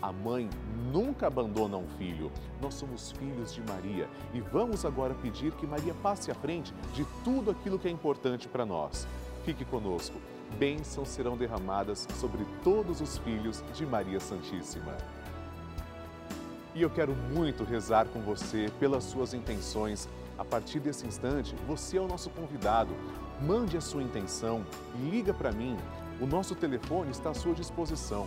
a mãe nunca abandona um filho. Nós somos filhos de Maria e vamos agora pedir que Maria passe à frente de tudo aquilo que é importante para nós. Fique conosco. Bênçãos serão derramadas sobre todos os filhos de Maria Santíssima. E eu quero muito rezar com você pelas suas intenções. A partir desse instante, você é o nosso convidado. Mande a sua intenção, liga para mim. O nosso telefone está à sua disposição.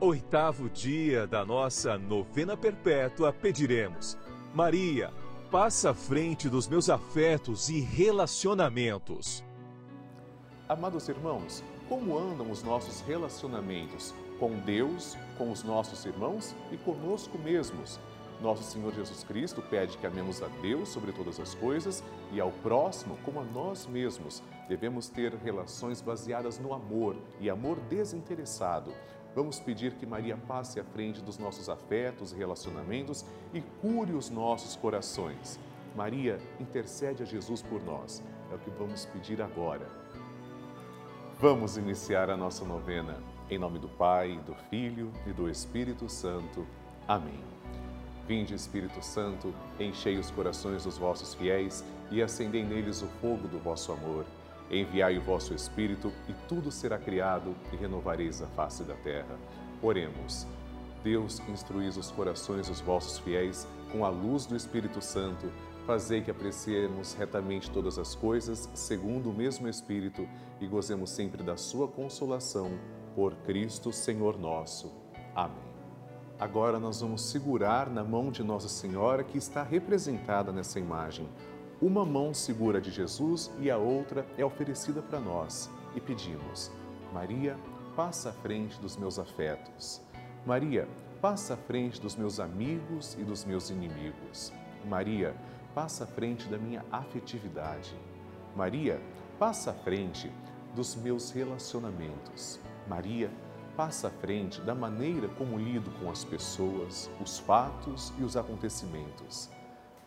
oitavo dia da nossa novena perpétua, pediremos: Maria, passa à frente dos meus afetos e relacionamentos. Amados irmãos, como andam os nossos relacionamentos com Deus, com os nossos irmãos e conosco mesmos? Nosso Senhor Jesus Cristo pede que amemos a Deus sobre todas as coisas e ao próximo como a nós mesmos. Devemos ter relações baseadas no amor e amor desinteressado. Vamos pedir que Maria passe à frente dos nossos afetos e relacionamentos e cure os nossos corações. Maria, intercede a Jesus por nós. É o que vamos pedir agora. Vamos iniciar a nossa novena. Em nome do Pai, do Filho e do Espírito Santo. Amém. Vinde, Espírito Santo, enchei os corações dos vossos fiéis e acendei neles o fogo do vosso amor. Enviai o vosso Espírito e tudo será criado e renovareis a face da terra. Oremos. Deus, instruís os corações dos vossos fiéis com a luz do Espírito Santo, fazei que apreciemos retamente todas as coisas, segundo o mesmo Espírito, e gozemos sempre da sua consolação. Por Cristo, Senhor nosso. Amém. Agora nós vamos segurar na mão de Nossa Senhora que está representada nessa imagem. Uma mão segura de Jesus e a outra é oferecida para nós. E pedimos: Maria, passa à frente dos meus afetos. Maria, passa à frente dos meus amigos e dos meus inimigos. Maria, passa à frente da minha afetividade. Maria, passa à frente dos meus relacionamentos. Maria, passa à frente da maneira como lido com as pessoas, os fatos e os acontecimentos.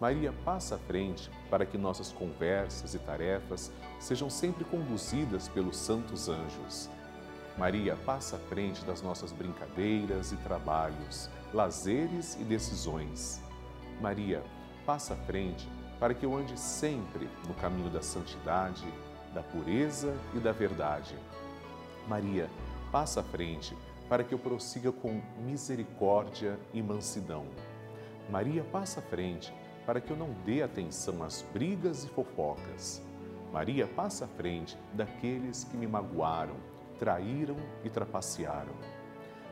Maria passa à frente para que nossas conversas e tarefas sejam sempre conduzidas pelos santos anjos. Maria passa à frente das nossas brincadeiras e trabalhos, lazeres e decisões. Maria passa à frente para que eu ande sempre no caminho da santidade, da pureza e da verdade. Maria passa à frente para que eu prossiga com misericórdia e mansidão. Maria passa à frente para que eu não dê atenção às brigas e fofocas. Maria passa à frente daqueles que me magoaram, traíram e trapacearam.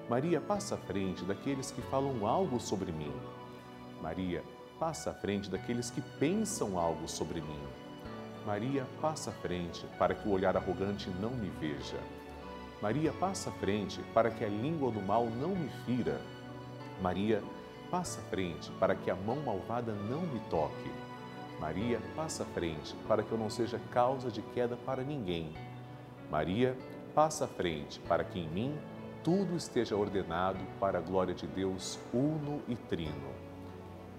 Maria passa à frente daqueles que falam algo sobre mim. Maria passa à frente daqueles que pensam algo sobre mim. Maria passa à frente para que o olhar arrogante não me veja. Maria passa à frente para que a língua do mal não me fira. Maria passa à frente para que a mão malvada não me toque. Maria passa à frente para que eu não seja causa de queda para ninguém. Maria passa à frente para que em mim tudo esteja ordenado para a glória de Deus uno e trino.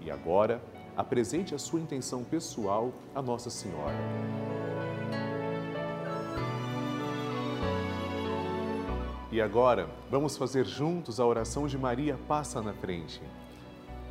E agora, apresente a sua intenção pessoal a Nossa Senhora. E agora, vamos fazer juntos a oração de Maria Passa na Frente.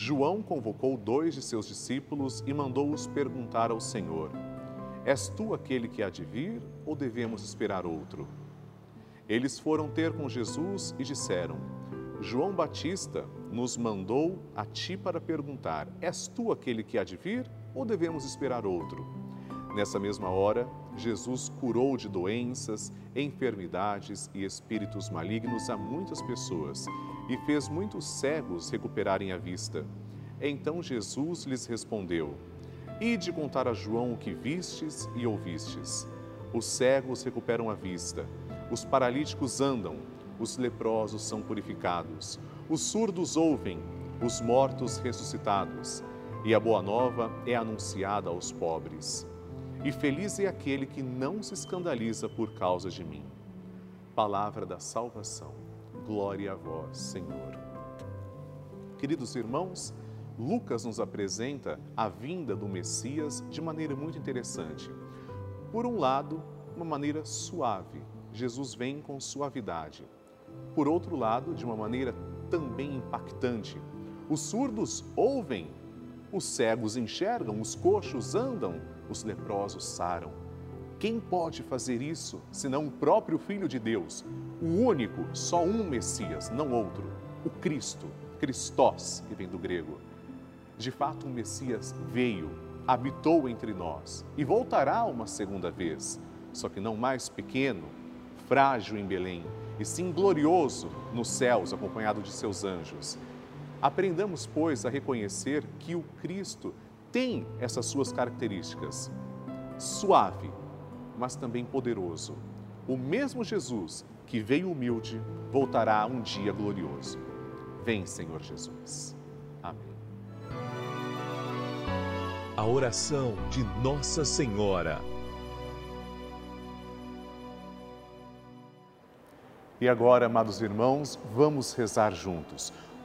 João convocou dois de seus discípulos e mandou-os perguntar ao Senhor: És tu aquele que há de vir ou devemos esperar outro? Eles foram ter com Jesus e disseram: João Batista nos mandou a ti para perguntar: És tu aquele que há de vir ou devemos esperar outro? Nessa mesma hora, Jesus curou de doenças, enfermidades e espíritos malignos a muitas pessoas e fez muitos cegos recuperarem a vista. Então Jesus lhes respondeu: Ide contar a João o que vistes e ouvistes. Os cegos recuperam a vista, os paralíticos andam, os leprosos são purificados, os surdos ouvem, os mortos ressuscitados, e a boa nova é anunciada aos pobres. E feliz é aquele que não se escandaliza por causa de mim. Palavra da salvação. Glória a vós, Senhor. Queridos irmãos, Lucas nos apresenta a vinda do Messias de maneira muito interessante. Por um lado, uma maneira suave, Jesus vem com suavidade. Por outro lado, de uma maneira também impactante, os surdos ouvem, os cegos enxergam, os coxos andam, os leprosos saram. Quem pode fazer isso senão o próprio Filho de Deus, o único, só um Messias, não outro, o Cristo, Christos, que vem do grego. De fato, o Messias veio, habitou entre nós e voltará uma segunda vez, só que não mais pequeno, frágil em Belém, e sim glorioso nos céus, acompanhado de seus anjos. Aprendamos, pois, a reconhecer que o Cristo tem essas suas características. Suave, mas também poderoso. O mesmo Jesus que veio humilde voltará um dia glorioso. Vem, Senhor Jesus. Amém. A oração de Nossa Senhora. E agora, amados irmãos, vamos rezar juntos.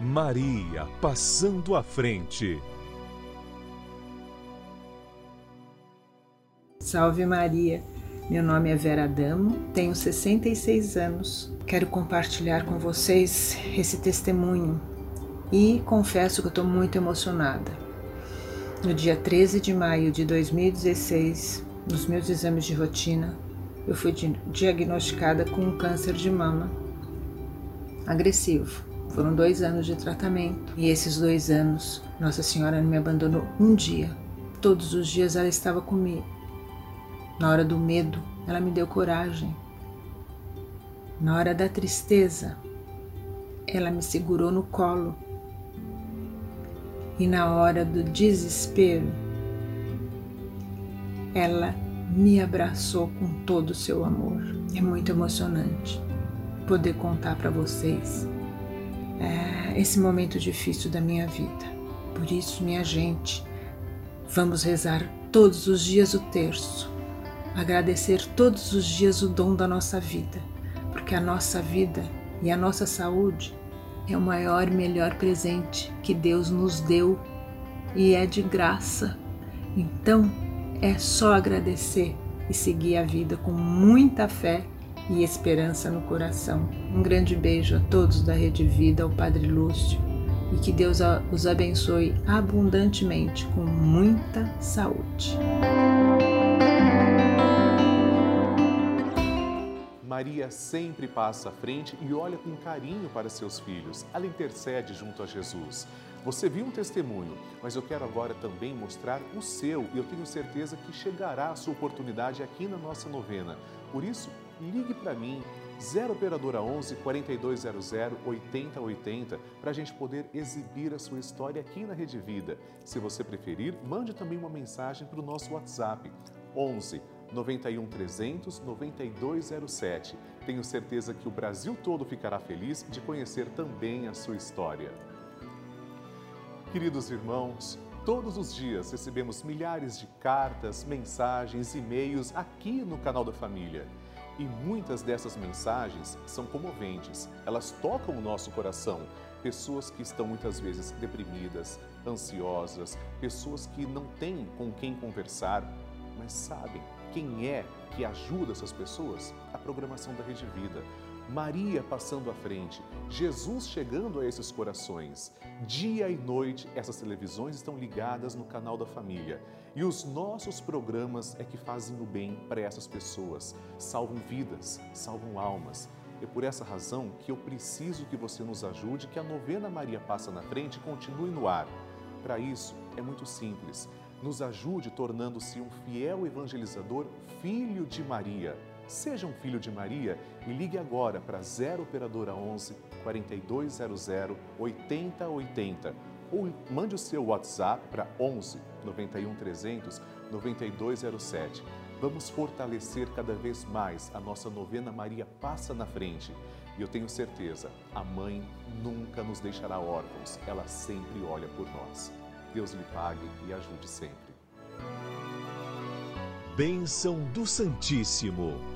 Maria passando à frente. Salve Maria! Meu nome é Vera Damo, tenho 66 anos. Quero compartilhar com vocês esse testemunho e confesso que estou muito emocionada. No dia 13 de maio de 2016, nos meus exames de rotina, eu fui diagnosticada com um câncer de mama agressivo. Foram dois anos de tratamento e esses dois anos, Nossa Senhora não me abandonou um dia. Todos os dias ela estava comigo na hora do medo, ela me deu coragem. Na hora da tristeza, ela me segurou no colo. E na hora do desespero, ela me abraçou com todo o seu amor. É muito emocionante poder contar para vocês é, esse momento difícil da minha vida. Por isso, minha gente, vamos rezar todos os dias o terço agradecer todos os dias o dom da nossa vida, porque a nossa vida e a nossa saúde é o maior e melhor presente que Deus nos deu e é de graça. Então é só agradecer e seguir a vida com muita fé e esperança no coração. Um grande beijo a todos da Rede Vida, ao Padre Lúcio, e que Deus os abençoe abundantemente com muita saúde. Maria sempre passa à frente e olha com carinho para seus filhos. Ela intercede junto a Jesus. Você viu um testemunho, mas eu quero agora também mostrar o seu e eu tenho certeza que chegará a sua oportunidade aqui na nossa novena. Por isso, ligue para mim, 0 Operadora 11 4200 8080, para a gente poder exibir a sua história aqui na Rede Vida. Se você preferir, mande também uma mensagem para o nosso WhatsApp, 11 91 300 9207. Tenho certeza que o Brasil todo ficará feliz de conhecer também a sua história. Queridos irmãos, todos os dias recebemos milhares de cartas, mensagens, e-mails aqui no canal da família. E muitas dessas mensagens são comoventes, elas tocam o nosso coração. Pessoas que estão muitas vezes deprimidas, ansiosas, pessoas que não têm com quem conversar, mas sabem quem é que ajuda essas pessoas? A programação da Rede Vida. Maria passando à frente, Jesus chegando a esses corações. Dia e noite, essas televisões estão ligadas no canal da família. E os nossos programas é que fazem o bem para essas pessoas, salvam vidas, salvam almas. É por essa razão que eu preciso que você nos ajude, que a novena Maria Passa na Frente continue no ar. Para isso, é muito simples Nos ajude tornando-se um fiel evangelizador, filho de Maria. Seja um filho de Maria e ligue agora para 0 operadora 11 4200 8080 ou mande o seu WhatsApp para 11 91 300 9207. Vamos fortalecer cada vez mais a nossa novena Maria Passa na Frente. E eu tenho certeza, a mãe nunca nos deixará órfãos, ela sempre olha por nós. Deus lhe pague e ajude sempre. Bênção do Santíssimo.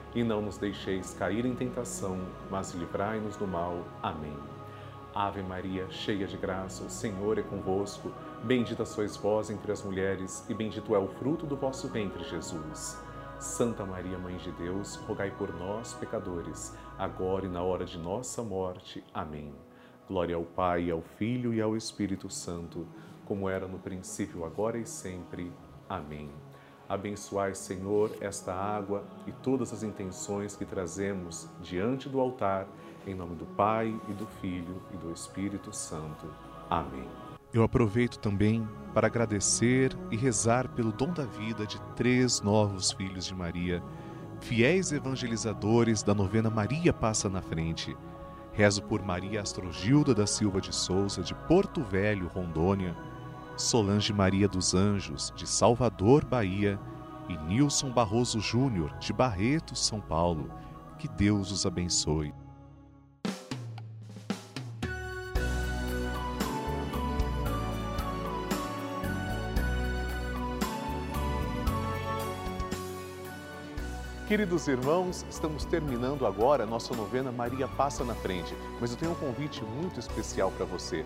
e não nos deixeis cair em tentação, mas livrai-nos do mal. Amém. Ave Maria, cheia de graça, o Senhor é convosco. Bendita sois vós entre as mulheres, e bendito é o fruto do vosso ventre, Jesus. Santa Maria, Mãe de Deus, rogai por nós, pecadores, agora e na hora de nossa morte. Amém. Glória ao Pai, ao Filho e ao Espírito Santo, como era no princípio, agora e sempre. Amém. Abençoai, Senhor, esta água e todas as intenções que trazemos diante do altar, em nome do Pai e do Filho e do Espírito Santo. Amém. Eu aproveito também para agradecer e rezar pelo dom da vida de três novos filhos de Maria, fiéis evangelizadores da novena Maria Passa na Frente. Rezo por Maria Astrogilda da Silva de Souza, de Porto Velho, Rondônia Solange Maria dos Anjos, de Salvador, Bahia, e Nilson Barroso Júnior, de Barreto, São Paulo. Que Deus os abençoe. Queridos irmãos, estamos terminando agora a nossa novena Maria Passa na Frente, mas eu tenho um convite muito especial para você.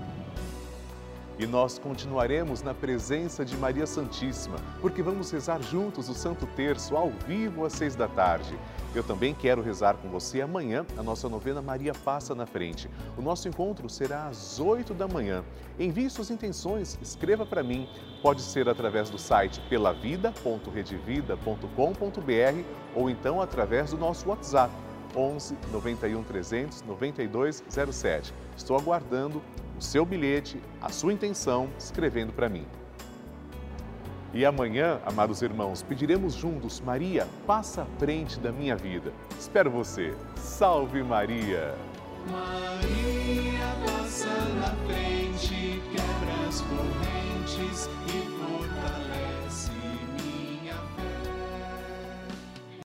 E nós continuaremos na presença de Maria Santíssima, porque vamos rezar juntos o Santo Terço ao vivo às seis da tarde. Eu também quero rezar com você amanhã a nossa novena Maria Passa na Frente. O nosso encontro será às oito da manhã. Envie suas intenções, escreva para mim. Pode ser através do site pelavida.redevida.com.br ou então através do nosso WhatsApp 11 91 300 9207. Estou aguardando o seu bilhete, a sua intenção, escrevendo para mim. E amanhã, amados irmãos, pediremos juntos: Maria, passa à frente da minha vida. Espero você. Salve Maria! Maria passa na frente, quebra as correntes e